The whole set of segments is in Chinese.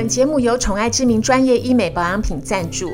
本节目由宠爱知名专业医美保养品赞助。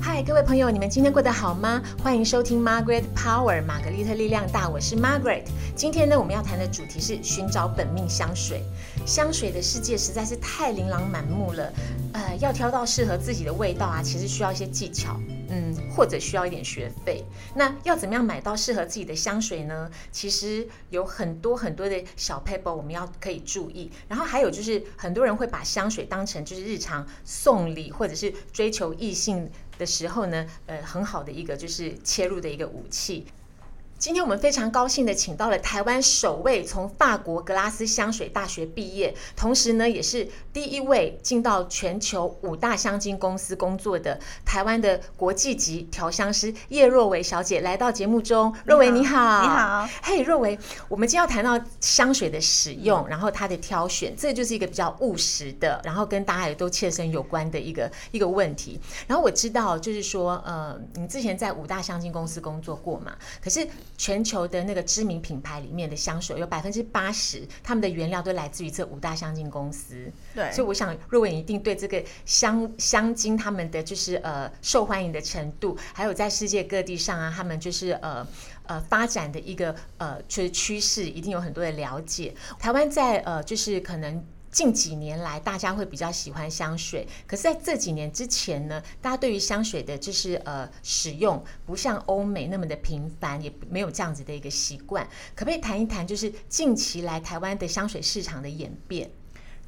嗨，各位朋友，你们今天过得好吗？欢迎收听 Margaret Power 玛格丽特力量大，我是 Margaret。今天呢，我们要谈的主题是寻找本命香水。香水的世界实在是太琳琅满目了，呃，要挑到适合自己的味道啊，其实需要一些技巧，嗯，或者需要一点学费。那要怎么样买到适合自己的香水呢？其实有很多很多的小 paper 我们要可以注意。然后还有就是，很多人会把香水当成就是日常送礼或者是追求异性的时候呢，呃，很好的一个就是切入的一个武器。今天我们非常高兴的请到了台湾首位从法国格拉斯香水大学毕业，同时呢也是第一位进到全球五大香精公司工作的台湾的国际级调香师叶若维小姐来到节目中。若维你好，你好，嘿，若维，我们今天要谈到香水的使用，然后它的挑选，这就是一个比较务实的，然后跟大家也都切身有关的一个一个问题。然后我知道，就是说，呃，你之前在五大香精公司工作过嘛？可是全球的那个知名品牌里面的香水有百分之八十，他们的原料都来自于这五大香精公司。对，所以我想若文一定对这个香香精他们的就是呃受欢迎的程度，还有在世界各地上啊，他们就是呃呃发展的一个呃就是趋势，一定有很多的了解。台湾在呃就是可能。近几年来，大家会比较喜欢香水，可是在这几年之前呢，大家对于香水的就是呃使用，不像欧美那么的频繁，也没有这样子的一个习惯。可不可以谈一谈，就是近期来台湾的香水市场的演变？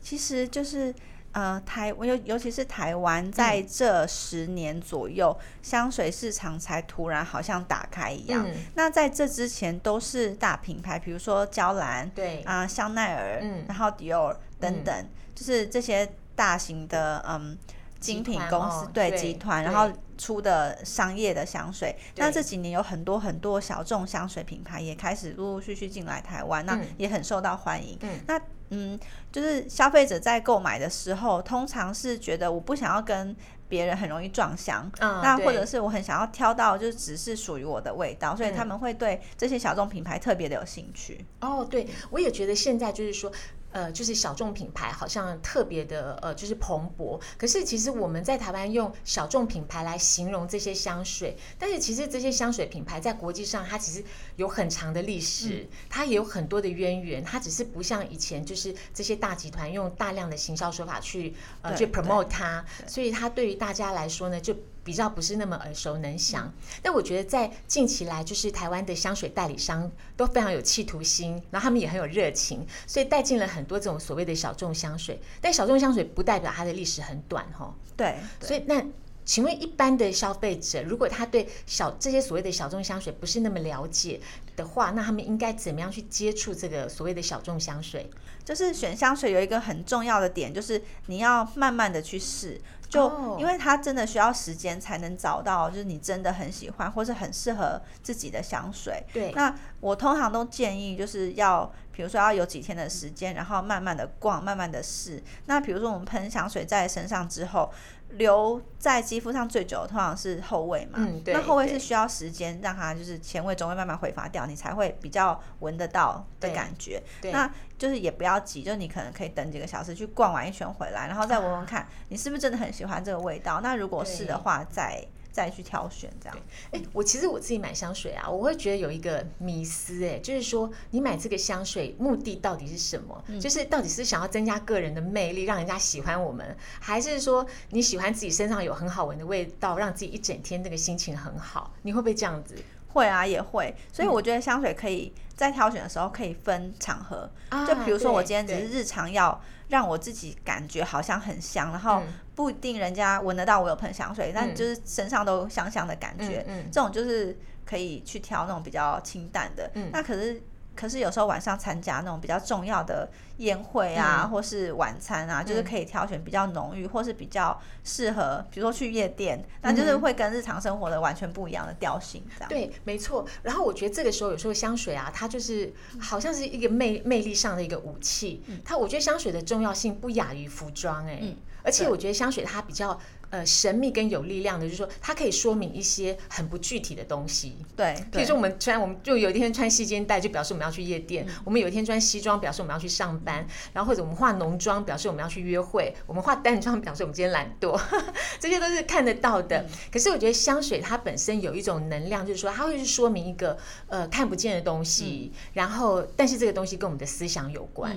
其实就是呃台，尤尤其是台湾，在这十年左右，香水市场才突然好像打开一样。那在这之前都是大品牌，比如说娇兰，对啊，香奈儿，嗯，然后迪奥。等等，就是这些大型的嗯精品公司对集团，然后出的商业的香水。那这几年有很多很多小众香水品牌也开始陆陆续续进来台湾，那也很受到欢迎。那嗯，就是消费者在购买的时候，通常是觉得我不想要跟别人很容易撞香，那或者是我很想要挑到就是只是属于我的味道，所以他们会对这些小众品牌特别的有兴趣。哦，对我也觉得现在就是说。呃，就是小众品牌好像特别的呃，就是蓬勃。可是其实我们在台湾用小众品牌来形容这些香水，但是其实这些香水品牌在国际上它其实有很长的历史，它也有很多的渊源。它只是不像以前就是这些大集团用大量的行销手法去呃去 promote 它，所以它对于大家来说呢就。比较不是那么耳熟能详，但我觉得在近期来，就是台湾的香水代理商都非常有企图心，然后他们也很有热情，所以带进了很多这种所谓的小众香水。但小众香水不代表它的历史很短，哈。对，所以那请问一般的消费者，如果他对小这些所谓的小众香水不是那么了解的话，那他们应该怎么样去接触这个所谓的小众香水？就是选香水有一个很重要的点，就是你要慢慢的去试。就因为它真的需要时间才能找到，就是你真的很喜欢或是很适合自己的香水。对，那我通常都建议就是要，比如说要有几天的时间，然后慢慢的逛，慢慢的试。那比如说我们喷香水在身上之后。留在肌肤上最久的通常是后味嘛，那后味是需要时间让它就是前味、中味慢慢挥发掉，你才会比较闻得到的感觉。那就是也不要急，就你可能可以等几个小时去逛完一圈回来，然后再闻闻看你是不是真的很喜欢这个味道。那如果是的话，再。再去挑选这样，哎，我其实我自己买香水啊，我会觉得有一个迷思，哎，就是说你买这个香水目的到底是什么？就是到底是想要增加个人的魅力，让人家喜欢我们，还是说你喜欢自己身上有很好闻的味道，让自己一整天那个心情很好？你会不会这样子？会啊，也会。所以我觉得香水可以在挑选的时候可以分场合，就比如说我今天只是日常要。让我自己感觉好像很香，然后不一定人家闻得到我有喷香水，但就是身上都香香的感觉。这种就是可以去挑那种比较清淡的。那可是。可是有时候晚上参加那种比较重要的宴会啊，或是晚餐啊，就是可以挑选比较浓郁，或是比较适合，比如说去夜店，那就是会跟日常生活的完全不一样的调性，这样。对，没错。然后我觉得这个时候有时候香水啊，它就是好像是一个魅魅力上的一个武器。它我觉得香水的重要性不亚于服装，哎，而且我觉得香水它比较。呃神秘跟有力量的，就是说它可以说明一些很不具体的东西。对，比如说我们穿，我们就有一天穿细肩带，就表示我们要去夜店；我们有一天穿西装，表示我们要去上班；然后或者我们化浓妆，表示我们要去约会；我们化淡妆，表示我们今天懒惰。这些都是看得到的。可是我觉得香水它本身有一种能量，就是说它会去说明一个呃看不见的东西，然后但是这个东西跟我们的思想有关。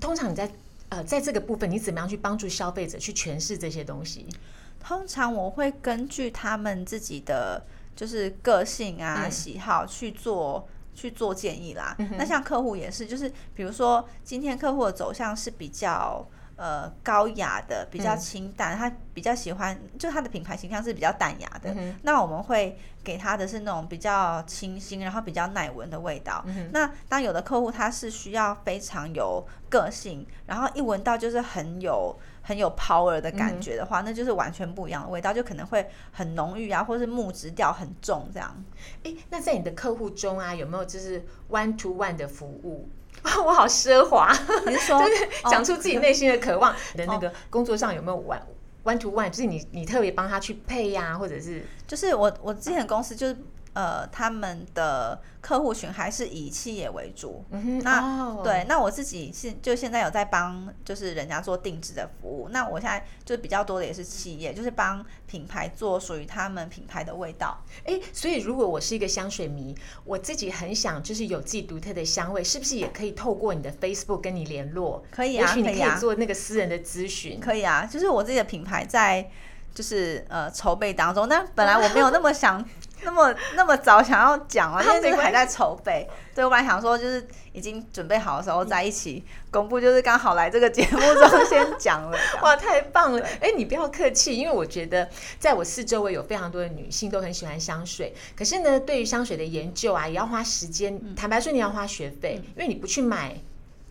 通常你在呃，在这个部分，你怎么样去帮助消费者去诠释这些东西？通常我会根据他们自己的就是个性啊、喜好去做去做建议啦。那像客户也是，就是比如说今天客户的走向是比较。呃，高雅的比较清淡，他比较喜欢，就他的品牌形象是比较淡雅的。那我们会给他的是那种比较清新，然后比较耐闻的味道。那当有的客户他是需要非常有个性，然后一闻到就是很有很有 power 的感觉的话，那就是完全不一样的味道，就可能会很浓郁啊，或是木质调很重这样。哎，那在你的客户中啊，有没有就是 one to one 的服务？我好奢华，你是说 讲出自己内心的渴望你的那个工作上有没有 one one to one？就是你你特别帮他去配呀，或者是就是我我之前公司就是。呃，他们的客户群还是以企业为主。那对，那我自己现就现在有在帮，就是人家做定制的服务。那我现在就比较多的也是企业，就是帮品牌做属于他们品牌的味道。哎，所以如果我是一个香水迷，我自己很想就是有自己独特的香味，是不是也可以透过你的 Facebook 跟你联络？可以啊你，可以做那个私人的咨询。可以啊，就是我自己的品牌在就是呃筹备当中，但本来我没有那么想。那么那么早想要讲啊，因为这个还在筹备。对我本来想说，就是已经准备好的时候在一起公布，就是刚好来这个节目中先讲了。哇，太棒了！哎，你不要客气，因为我觉得在我四周围有非常多的女性都很喜欢香水，可是呢，对于香水的研究啊，也要花时间。坦白说，你要花学费，因为你不去买。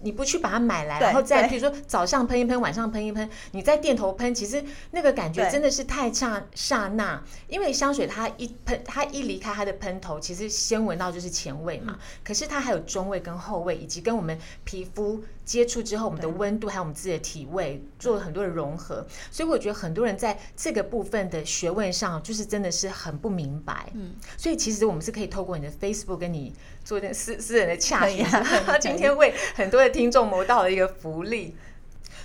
你不去把它买来，然后再比如说早上喷一喷，晚上喷一喷，你在店头喷，其实那个感觉真的是太刹刹那。因为香水它一喷，它一离开它的喷头，其实先闻到就是前味嘛。可是它还有中味跟后味，以及跟我们皮肤接触之后，我们的温度还有我们自己的体味做了很多的融合。所以我觉得很多人在这个部分的学问上，就是真的是很不明白。嗯，所以其实我们是可以透过你的 Facebook 跟你。做一点私私人的 洽询，他今天为很多的听众谋到了一个福利。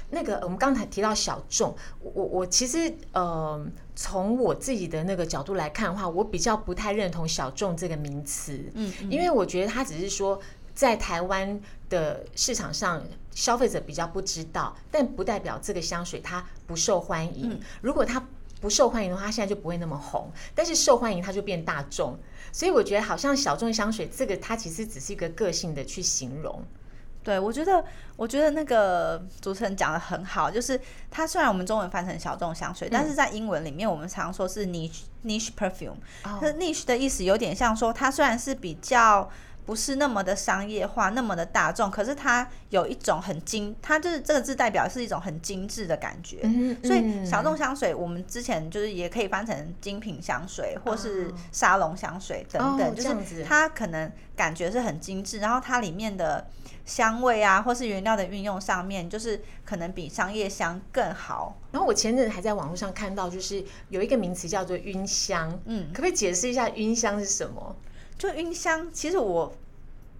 那个我们刚才提到小众，我我其实呃，从我自己的那个角度来看的话，我比较不太认同小众这个名词。嗯，因为我觉得他只是说在台湾的市场上消费者比较不知道，但不代表这个香水它不受欢迎。如果它不受欢迎的话，它现在就不会那么红；但是受欢迎，它就变大众。所以我觉得，好像小众香水这个，它其实只是一个个性的去形容。对，我觉得，我觉得那个主持人讲的很好，就是它虽然我们中文翻成小众香水，但是在英文里面，我们常说是 niche niche perfume。它 niche 的意思有点像说，它虽然是比较。不是那么的商业化，那么的大众，可是它有一种很精，它就是这个字代表是一种很精致的感觉。所以小众香水，我们之前就是也可以翻成精品香水，或是沙龙香水等等，就是它可能感觉是很精致，然后它里面的香味啊，或是原料的运用上面，就是可能比商业香更好。然后我前阵还在网络上看到，就是有一个名词叫做晕香，嗯，可不可以解释一下晕香是什么？就晕香，其实我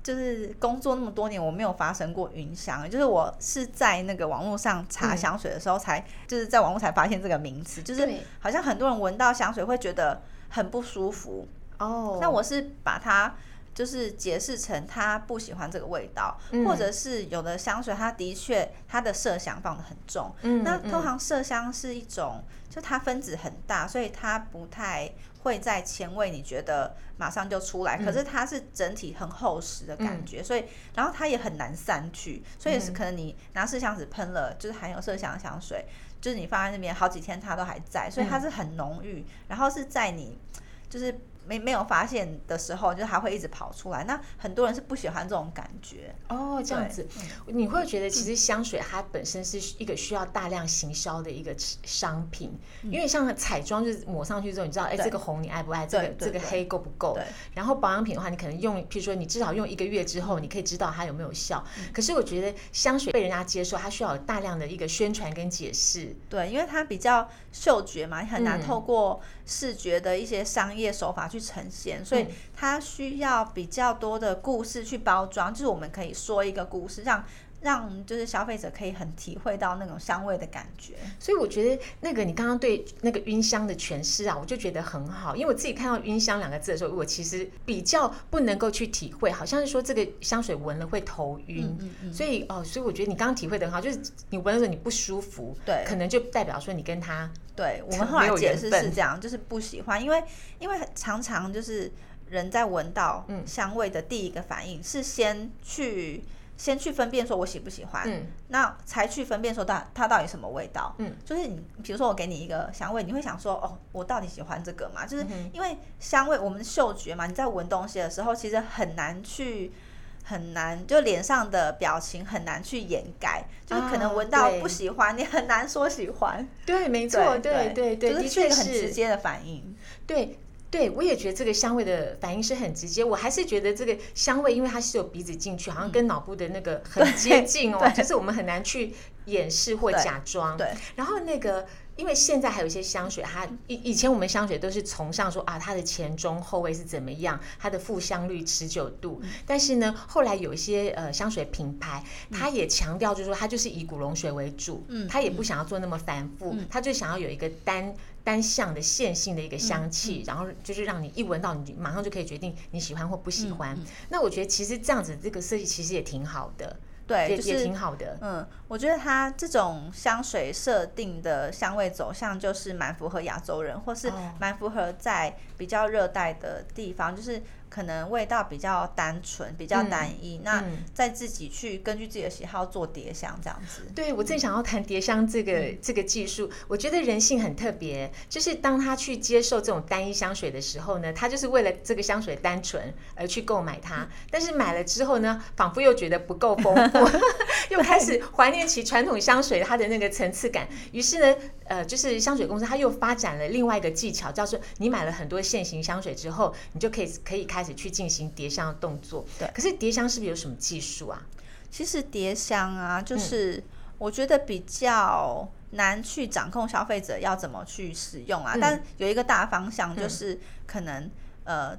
就是工作那么多年，我没有发生过晕香。就是我是在那个网络上查香水的时候，才就是在网络才发现这个名词。就是好像很多人闻到香水会觉得很不舒服哦。那我是把它就是解释成他不喜欢这个味道，或者是有的香水它的确它的麝香放的很重。嗯，那通常麝香是一种，就它分子很大，所以它不太。会在前味，你觉得马上就出来，可是它是整体很厚实的感觉，所以然后它也很难散去，所以是可能你拿麝香纸喷了，就是含有麝香的香水，就是你放在那边好几天它都还在，所以它是很浓郁，然后是在你就是没没有发现的时候，就还会一直跑出来。那很多人是不喜欢这种感觉哦，这样子，你会觉得其实香水它本身是一个需要大量行销的一个商品，因为像彩妆就是抹上去之后，你知道，哎，这个红你爱不爱？这个这个黑够不够？然后保养品的话，你可能用，譬如说你至少用一个月之后，你可以知道它有没有效。可是我觉得香水被人家接受，它需要有大量的一个宣传跟解释。对，因为它比较嗅觉嘛，你很难透过视觉的一些商业手法。去呈现，所以它需要比较多的故事去包装，就是我们可以说一个故事，让让就是消费者可以很体会到那种香味的感觉。所以我觉得那个你刚刚对那个晕香的诠释啊，我就觉得很好，因为我自己看到晕香两个字的时候，我其实比较不能够去体会，好像是说这个香水闻了会头晕，所以哦，所以我觉得你刚刚体会的很好，就是你闻的时候你不舒服，对，可能就代表说你跟他。对我们后来解释是这样，就是不喜欢，因为因为常常就是人在闻到香味的第一个反应是先去先去分辨说我喜不喜欢，嗯，那才去分辨说它它到底什么味道，嗯，就是你比如说我给你一个香味，你会想说哦，我到底喜欢这个吗？就是因为香味我们嗅觉嘛，你在闻东西的时候其实很难去。很难，就脸上的表情很难去掩盖，就是可能闻到不喜欢，你很难说喜欢。对，没错，对对对，的确是很直接的反应。对对，我也觉得这个香味的反应是很直接。我还是觉得这个香味，因为它是有鼻子进去，好像跟脑部的那个很接近哦，就是我们很难去掩饰或假装。对，然后那个。因为现在还有一些香水，它以以前我们香水都是崇尚说啊，它的前中后味是怎么样，它的复香率、持久度。但是呢，后来有一些呃香水品牌，它也强调就是说，它就是以古龙水为主，嗯，它也不想要做那么繁复，它就想要有一个单单向的线性的一个香气，然后就是让你一闻到，你马上就可以决定你喜欢或不喜欢。那我觉得其实这样子这个设计其实也挺好的。对，就是挺好的。嗯，我觉得它这种香水设定的香味走向，就是蛮符合亚洲人，或是蛮符合在比较热带的地方，就是。可能味道比较单纯，比较单一，那再自己去根据自己的喜好做叠香这样子。对我正想要谈叠香这个这个技术，我觉得人性很特别，就是当他去接受这种单一香水的时候呢，他就是为了这个香水单纯而去购买它，但是买了之后呢，仿佛又觉得不够丰富，又开始怀念起传统香水它的那个层次感。于是呢，呃，就是香水公司他又发展了另外一个技巧，叫做你买了很多现行香水之后，你就可以可以开。去进行叠香的动作，对。可是叠香是不是有什么技术啊？其实叠香啊，就是我觉得比较难去掌控消费者要怎么去使用啊。但有一个大方向，就是可能呃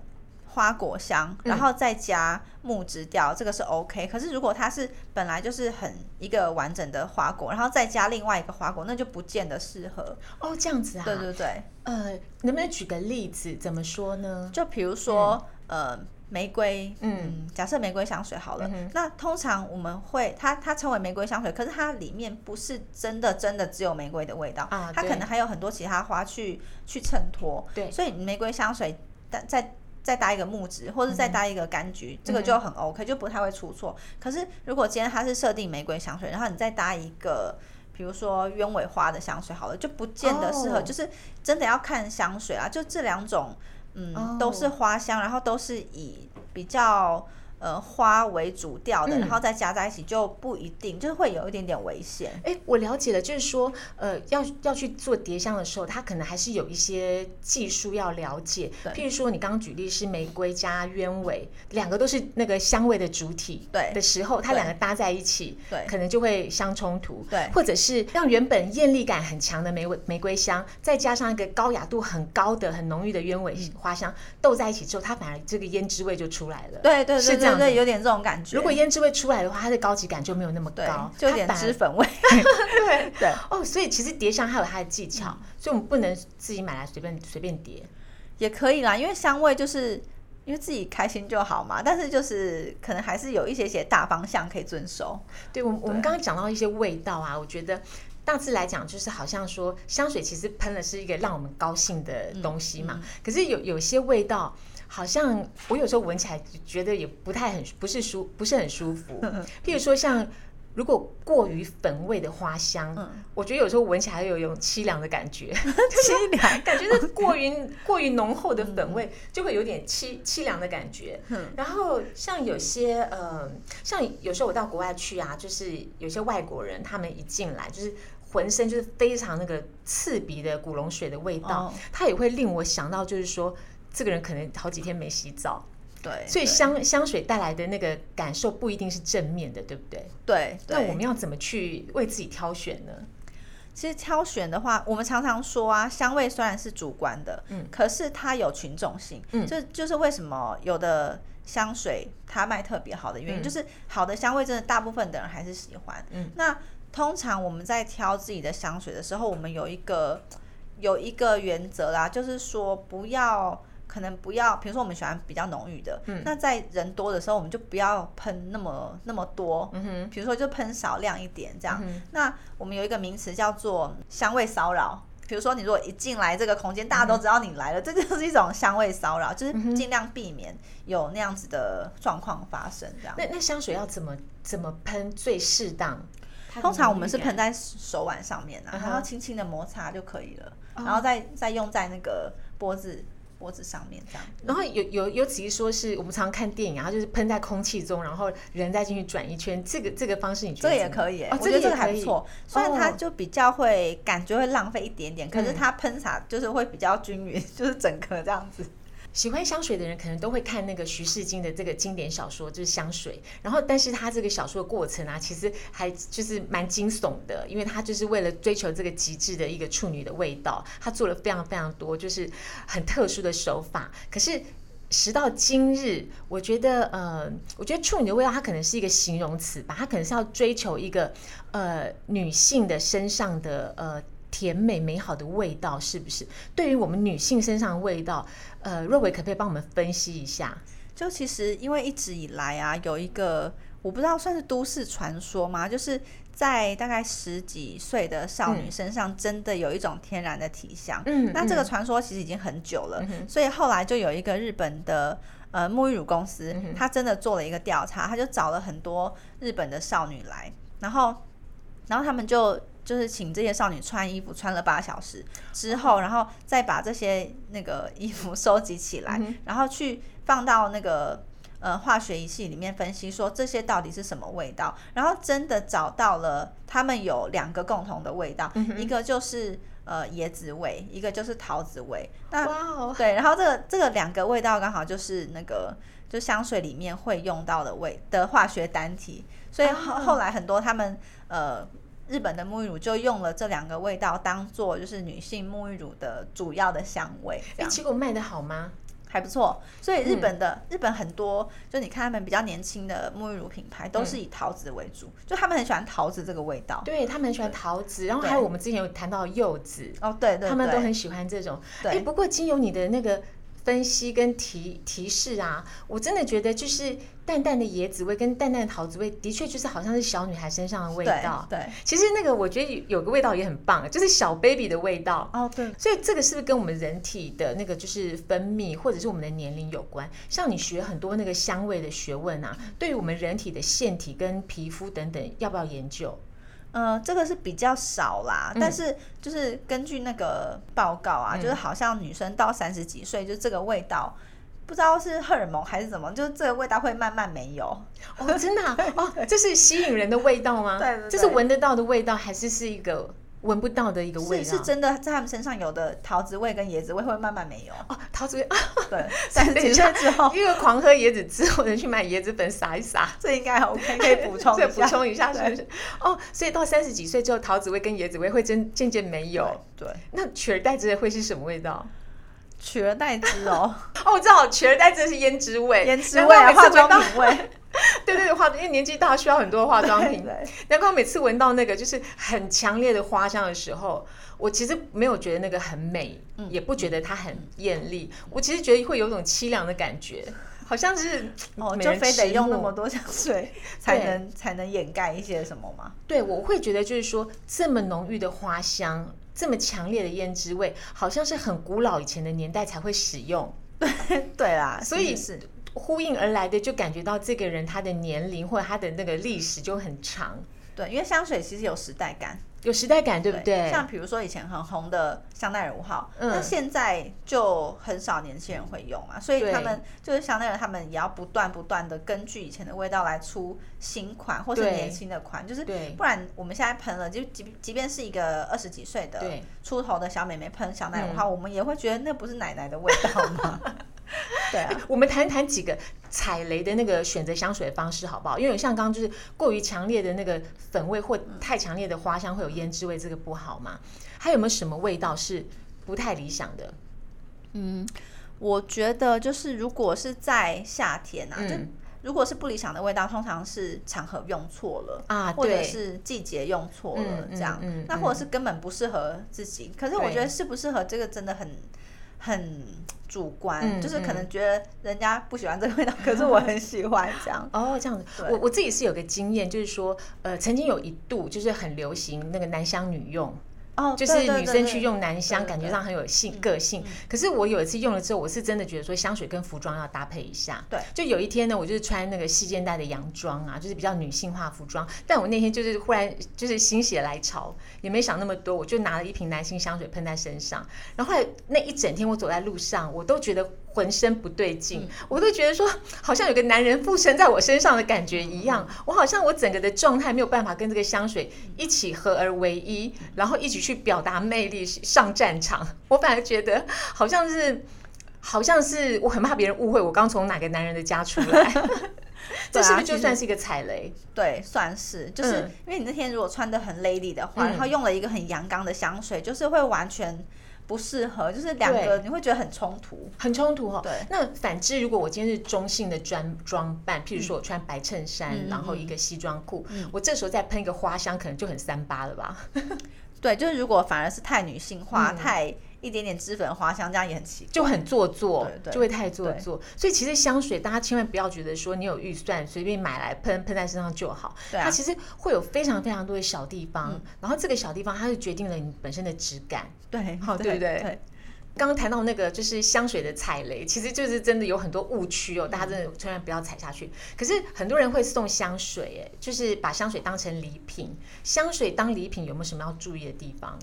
花果香，然后再加木质调，这个是 OK。可是如果它是本来就是很一个完整的花果，然后再加另外一个花果，那就不见得适合。哦，这样子啊？对对对。呃，能不能举个例子？怎么说呢？就比如说。呃，玫瑰，嗯，假设玫瑰香水好了，那通常我们会，它它称为玫瑰香水，可是它里面不是真的真的只有玫瑰的味道啊，它可能还有很多其他花去去衬托，对，所以玫瑰香水再再再搭一个木质，或者再搭一个柑橘，这个就很 OK，就不太会出错。可是如果今天它是设定玫瑰香水，然后你再搭一个，比如说鸢尾花的香水好了，就不见得适合，就是真的要看香水啊，就这两种。嗯，都是花香，然后都是以比较。呃，花为主调的，然后再加在一起就不一定，就是会有一点点危险。哎，我了解了，就是说，呃，要要去做叠香的时候，它可能还是有一些技术要了解。譬如说，你刚刚举例是玫瑰加鸢尾，两个都是那个香味的主体，对的时候，它两个搭在一起，对，可能就会相冲突。对，或者是让原本艳丽感很强的玫瑰玫瑰香，再加上一个高雅度很高的、很浓郁的鸢尾花香斗在一起之后，它反而这个胭脂味就出来了。对对对。对，有点这种感觉。如果胭脂味出来的话，它的高级感就没有那么高，就有点脂粉味。对对哦，所以其实叠香还有它的技巧，所以我们不能自己买来随便随便叠，也可以啦。因为香味就是因为自己开心就好嘛，但是就是可能还是有一些些大方向可以遵守。对，我我们刚刚讲到一些味道啊，我觉得大致来讲就是好像说香水其实喷的是一个让我们高兴的东西嘛，可是有有些味道。好像我有时候闻起来觉得也不太很不是舒不是很舒服，譬如说像如果过于粉味的花香，嗯，我觉得有时候闻起来有一种凄凉的感觉，凄凉，感觉是过于过于浓厚的粉味，就会有点凄凄凉的感觉。嗯，然后像有些呃，像有时候我到国外去啊，就是有些外国人，他们一进来就是浑身就是非常那个刺鼻的古龙水的味道，它也会令我想到，就是说这个人可能好几天没洗澡。对，所以香香水带来的那个感受不一定是正面的，对不对？对。那我们要怎么去为自己挑选呢？其实挑选的话，我们常常说啊，香味虽然是主观的，嗯，可是它有群众性，嗯，这就是为什么有的香水它卖特别好的原因，就是好的香味真的大部分的人还是喜欢。嗯，那通常我们在挑自己的香水的时候，我们有一个有一个原则啦，就是说不要。可能不要，比如说我们喜欢比较浓郁的，那在人多的时候，我们就不要喷那么那么多。嗯哼，比如说就喷少量一点这样。那我们有一个名词叫做香味骚扰。比如说你如果一进来这个空间，大家都知道你来了，这就是一种香味骚扰，就是尽量避免有那样子的状况发生。这样。那那香水要怎么怎么喷最适当？通常我们是喷在手腕上面啊，然后轻轻的摩擦就可以了，然后再再用在那个脖子。脖子上面这样，然后有有有几说是我们常常看电影然后，就是喷在空气中，然后人再进去转一圈，这个这个方式你觉得这个也可以？我觉得这个还不错，虽然它就比较会感觉会浪费一点点，可是它喷洒就是会比较均匀，就是整个这样子。喜欢香水的人可能都会看那个徐世金的这个经典小说，就是香水。然后，但是他这个小说的过程啊，其实还就是蛮惊悚的，因为他就是为了追求这个极致的一个处女的味道，他做了非常非常多就是很特殊的手法。可是时到今日，我觉得呃，我觉得处女的味道它可能是一个形容词吧，它可能是要追求一个呃女性的身上的呃。甜美美好的味道是不是？对于我们女性身上的味道，呃，若伟可不可以帮我们分析一下？就其实因为一直以来啊，有一个我不知道算是都市传说吗？就是在大概十几岁的少女身上，真的有一种天然的体香。嗯，那这个传说其实已经很久了，所以后来就有一个日本的呃沐浴乳公司，他真的做了一个调查，他就找了很多日本的少女来，然后然后他们就。就是请这些少女穿衣服，穿了八小时之后，然后再把这些那个 衣服收集起来，然后去放到那个呃化学仪器里面分析，说这些到底是什么味道。然后真的找到了，他们有两个共同的味道，一个就是呃椰子味，一个就是桃子味。那对，然后这个这个两个味道刚好就是那个就香水里面会用到的味的化学单体，所以后后来很多他们呃。日本的沐浴乳就用了这两个味道当做就是女性沐浴乳的主要的香味，哎，结果卖的好吗？还不错。所以日本的日本很多，就你看他们比较年轻的沐浴乳品牌都是以桃子为主，就他们很喜欢桃子这个味道。对他们很喜欢桃子，然后还有我们之前有谈到柚子哦，对对，他们都很喜欢这种。哎，不过经由你的那个。分析跟提提示啊，我真的觉得就是淡淡的椰子味跟淡淡的桃子味，的确就是好像是小女孩身上的味道。对，其实那个我觉得有个味道也很棒，就是小 baby 的味道。哦，对。所以这个是不是跟我们人体的那个就是分泌或者是我们的年龄有关？像你学很多那个香味的学问啊，对于我们人体的腺体跟皮肤等等，要不要研究？呃，这个是比较少啦，但是就是根据那个报告啊，就是好像女生到三十几岁，就这个味道，不知道是荷尔蒙还是怎么，就是这个味道会慢慢没有。哦，真的哦，这是吸引人的味道吗？对，这是闻得到的味道，还是是一个？闻不到的一个味道，是是真的，在他们身上有的桃子味跟椰子味会慢慢没有哦。桃子味啊，对，三十几岁之后，因为狂喝椰子汁，我，能去买椰子粉撒一撒，这应该 OK，可以补充，再补充一下，是不是？哦，所以到三十几岁之后，桃子味跟椰子味会真渐渐没有。对，那取而代之的会是什么味道？取而代之哦，哦，我知道，取而代之的是胭脂味，胭脂味，化妆品味。对对对，化因为年纪大需要很多化妆品。难怪每次闻到那个就是很强烈的花香的时候，我其实没有觉得那个很美，也不觉得它很艳丽。我其实觉得会有种凄凉的感觉，好像是哦，就非得用那么多香水才能才能掩盖一些什么吗？对，我会觉得就是说这么浓郁的花香，这么强烈的胭脂味，好像是很古老以前的年代才会使用。对对啦，所以是。呼应而来的，就感觉到这个人他的年龄或者他的那个历史就很长。对，因为香水其实有时代感。有时代感，对不对？像比如说以前很红的香奈儿五号，那现在就很少年轻人会用嘛，所以他们就是香奈儿，他们也要不断不断的根据以前的味道来出新款或是年轻的款，就是不然我们现在喷了，就即即便是一个二十几岁的出头的小美眉喷香奈儿五号，我们也会觉得那不是奶奶的味道吗？对啊，我们谈谈几个踩雷的那个选择香水的方式好不好？因为像刚刚就是过于强烈的那个粉味或太强烈的花香会有胭脂味，这个不好嘛？还有没有什么味道是不太理想的？嗯，我觉得就是如果是在夏天啊，就如果是不理想的味道，通常是场合用错了啊，或者是季节用错了这样，那或者是根本不适合自己。可是我觉得适不适合这个真的很。很主观，就是可能觉得人家不喜欢这个味道，可是我很喜欢这样。哦，这样子，我我自己是有个经验，就是说，呃，曾经有一度就是很流行那个男香女用。哦，就是女生去用男香，感觉上很有性个性。可是我有一次用了之后，我是真的觉得说香水跟服装要搭配一下。对，就有一天呢，我就是穿那个细肩带的洋装啊，就是比较女性化服装。但我那天就是忽然就是心血来潮，也没想那么多，我就拿了一瓶男性香水喷在身上。然后后来那一整天我走在路上，我都觉得。浑身不对劲，我都觉得说好像有个男人附身在我身上的感觉一样，我好像我整个的状态没有办法跟这个香水一起合而为一，然后一起去表达魅力上战场。我反而觉得好像是，好像是我很怕别人误会我刚从哪个男人的家出来，这是不是就算是一个踩雷？对，算是，就是因为你那天如果穿的很 lady 的话，然后用了一个很阳刚的香水，就是会完全。不适合，就是两个你会觉得很冲突，很冲突哈。对，那反之，如果我今天是中性的装装扮，譬如说我穿白衬衫，然后一个西装裤，我这时候再喷一个花香，可能就很三八了吧？对，就是如果反而是太女性化，太。一点点脂粉花香，这样也很奇，就很做作，就会太做作。所以其实香水，大家千万不要觉得说你有预算随便买来喷喷在身上就好。它其实会有非常非常多的小地方，然后这个小地方它是决定了你本身的质感。对，好，对不对？刚刚谈到那个就是香水的踩雷，其实就是真的有很多误区哦，大家真的千万不要踩下去。可是很多人会送香水，哎，就是把香水当成礼品。香水当礼品有没有什么要注意的地方？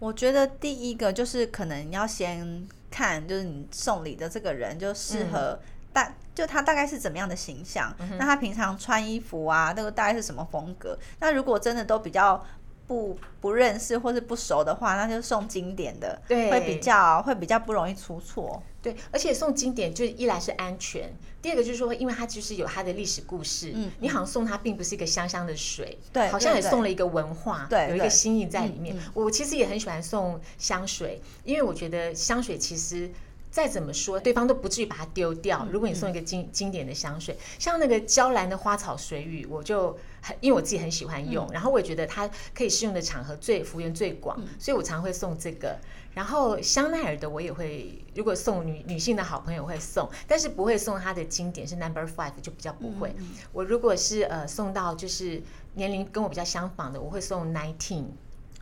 我觉得第一个就是可能要先看，就是你送礼的这个人就适合大，就他大概是怎么样的形象，那他平常穿衣服啊，那个大概是什么风格？那如果真的都比较。不不认识或是不熟的话，那就送经典的，对，会比较会比较不容易出错。对，而且送经典就一来是安全，第二个就是说，因为它就是有它的历史故事，嗯，你好像送它并不是一个香香的水，对，好像也送了一个文化，对，有一个心意在里面。我其实也很喜欢送香水，因为我觉得香水其实。再怎么说，对方都不至于把它丢掉。如果你送一个经经典的香水，像那个娇兰的花草水语，我就很因为我自己很喜欢用，然后我也觉得它可以适用的场合最幅员最广，所以我常会送这个。然后香奈儿的我也会，如果送女女性的好朋友会送，但是不会送它的经典是 Number Five，就比较不会。我如果是呃送到就是年龄跟我比较相仿的，我会送 Nineteen。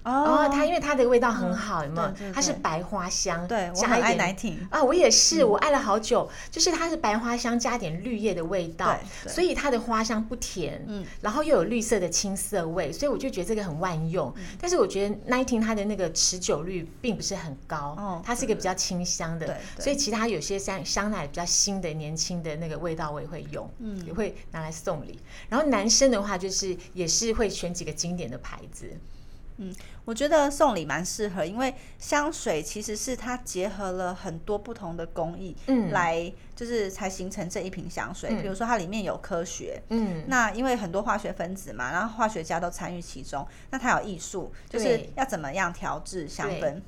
哦，它因为它的味道很好，有没有？它是白花香，对，加一点啊，我也是，我爱了好久，就是它是白花香加点绿叶的味道，所以它的花香不甜，嗯，然后又有绿色的青涩味，所以我就觉得这个很万用。但是我觉得 Nineteen 它的那个持久率并不是很高，哦，它是一个比较清香的，所以其他有些香香奶比较新的、年轻的那个味道我也会用，嗯，也会拿来送礼。然后男生的话就是也是会选几个经典的牌子。嗯，我觉得送礼蛮适合，因为香水其实是它结合了很多不同的工艺，嗯，来就是才形成这一瓶香水。比如说它里面有科学，嗯，那因为很多化学分子嘛，然后化学家都参与其中，那它有艺术，就是要怎么样调制香氛。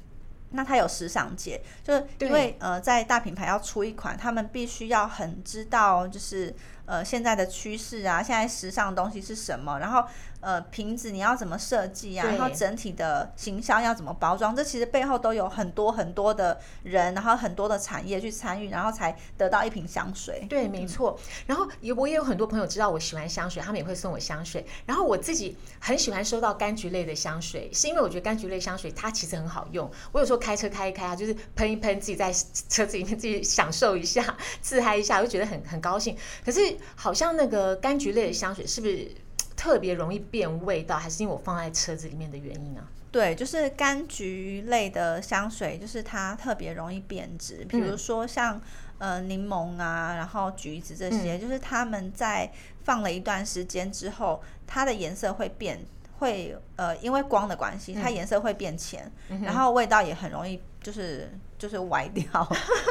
那它有时尚界，就是因为呃，在大品牌要出一款，他们必须要很知道，就是呃现在的趋势啊，现在时尚的东西是什么，然后呃瓶子你要怎么设计啊，然后整体的行销要怎么包装，这其实背后都有很多很多的人，然后很多的产业去参与，然后才得到一瓶香水。对，没错。然后也我也有很多朋友知道我喜欢香水，他们也会送我香水。然后我自己很喜欢收到柑橘类的香水，是因为我觉得柑橘类香水它其实很好用。我有时候。开车开一开啊，就是喷一喷，自己在车子里面自己享受一下，自嗨一下，就觉得很很高兴。可是好像那个柑橘类的香水是不是？特别容易变味道，还是因为我放在车子里面的原因啊？对，就是柑橘类的香水，就是它特别容易变质。比如说像呃柠檬啊，然后橘子这些，就是它们在放了一段时间之后，它的颜色会变，会呃因为光的关系，它颜色会变浅，然后味道也很容易就是就是歪掉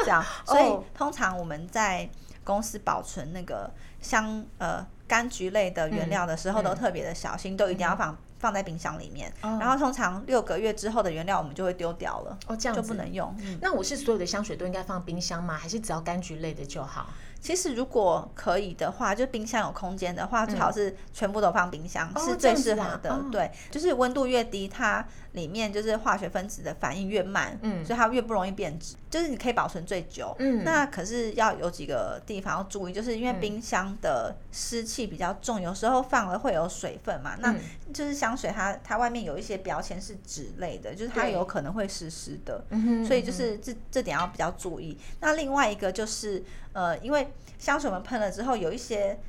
这样。所以通常我们在公司保存那个香呃柑橘类的原料的时候，都特别的小心，都一定要放。放在冰箱里面，然后通常六个月之后的原料我们就会丢掉了，哦，这样就不能用。那我是所有的香水都应该放冰箱吗？还是只要柑橘类的就好？其实如果可以的话，就冰箱有空间的话，最好是全部都放冰箱，是最适合的。对，就是温度越低，它里面就是化学分子的反应越慢，嗯，所以它越不容易变质，就是你可以保存最久。嗯，那可是要有几个地方要注意，就是因为冰箱的湿气比较重，有时候放了会有水分嘛，那就是香水它它外面有一些标签是纸类的，就是它有可能会湿湿的，所以就是这这点要比较注意。那另外一个就是。呃，因为香水我们喷了之后，有一些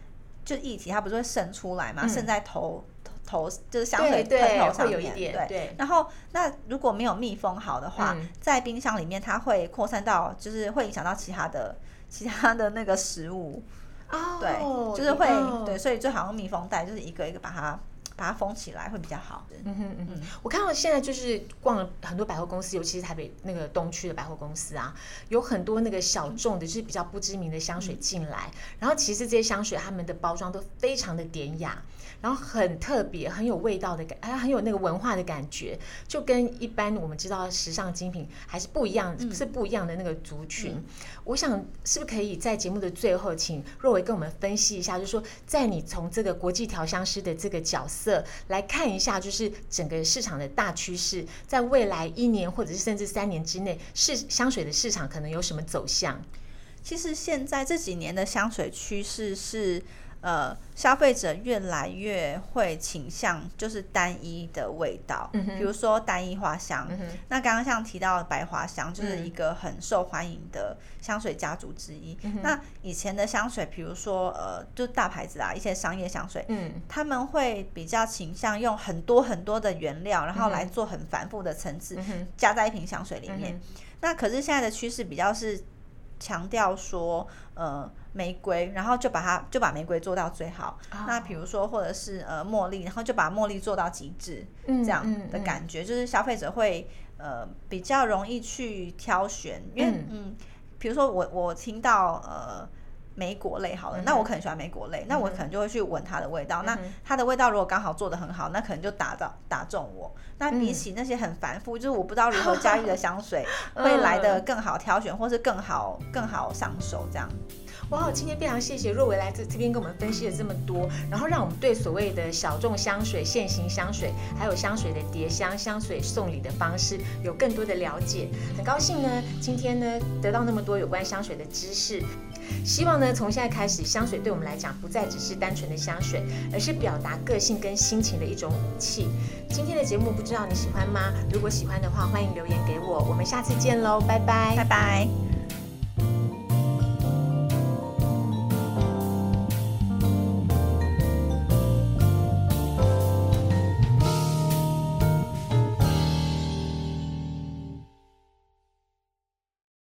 就液体，它不是会渗出来嘛？渗在头头就是香水喷头上面，对。然后那如果没有密封好的话，在冰箱里面它会扩散到，就是会影响到其他的其他的那个食物。哦，对，就是会对，所以最好用密封袋，就是一个一个把它。把它封起来会比较好。嗯哼嗯哼，我看到现在就是逛了很多百货公司，尤其是台北那个东区的百货公司啊，有很多那个小众的，就是比较不知名的香水进来。然后其实这些香水他们的包装都非常的典雅。然后很特别，很有味道的感，哎，很有那个文化的感觉，就跟一般我们知道时尚精品还是不一样，是不一样的那个族群。我想是不是可以在节目的最后，请若维跟我们分析一下，就是说，在你从这个国际调香师的这个角色来看一下，就是整个市场的大趋势，在未来一年或者是甚至三年之内，市香水的市场可能有什么走向？其实现在这几年的香水趋势是。呃，消费者越来越会倾向就是单一的味道，比如说单一花香。那刚刚像提到白花香，就是一个很受欢迎的香水家族之一。那以前的香水，比如说呃，就大牌子啊，一些商业香水，嗯，他们会比较倾向用很多很多的原料，然后来做很繁复的层次，加在一瓶香水里面。那可是现在的趋势比较是强调说，呃。玫瑰，然后就把它就把玫瑰做到最好。那比如说，或者是呃茉莉，然后就把茉莉做到极致，这样的感觉，就是消费者会呃比较容易去挑选，因为嗯，比如说我我听到呃莓果类好了，那我可能喜欢莓果类，那我可能就会去闻它的味道。那它的味道如果刚好做的很好，那可能就打到打中我。那比起那些很繁复，就是我不知道如何驾驭的香水，会来的更好挑选，或是更好更好上手这样。哇，今天非常谢谢若维来这这边跟我们分析了这么多，然后让我们对所谓的小众香水、现行香水，还有香水的叠香、香水送礼的方式有更多的了解。很高兴呢，今天呢得到那么多有关香水的知识。希望呢从现在开始，香水对我们来讲不再只是单纯的香水，而是表达个性跟心情的一种武器。今天的节目不知道你喜欢吗？如果喜欢的话，欢迎留言给我。我们下次见喽，拜拜，拜拜。